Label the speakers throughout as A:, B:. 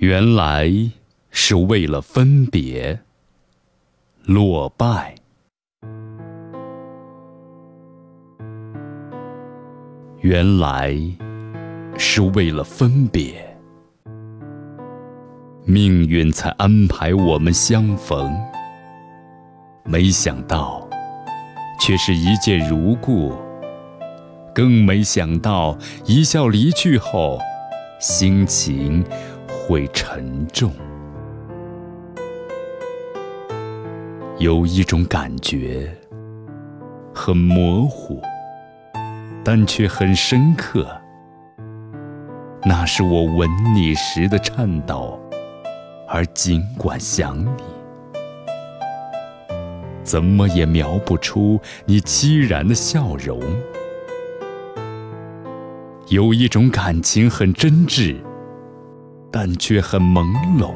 A: 原来是为了分别，落败。原来是为了分别，命运才安排我们相逢。没想到，却是一见如故；更没想到，一笑离去后，心情会沉重。有一种感觉，很模糊。但却很深刻，那是我吻你时的颤抖，而尽管想你，怎么也描不出你凄然的笑容。有一种感情很真挚，但却很朦胧。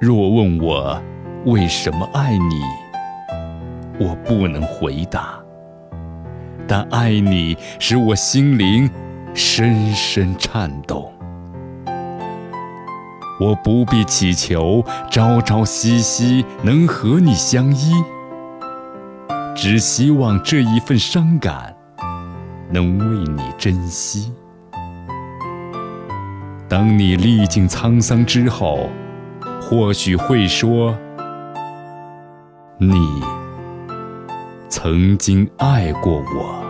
A: 若问我为什么爱你，我不能回答。但爱你，使我心灵深深颤动。我不必祈求朝朝夕夕能和你相依，只希望这一份伤感能为你珍惜。等你历尽沧桑之后，或许会说：“你。”曾经爱过我。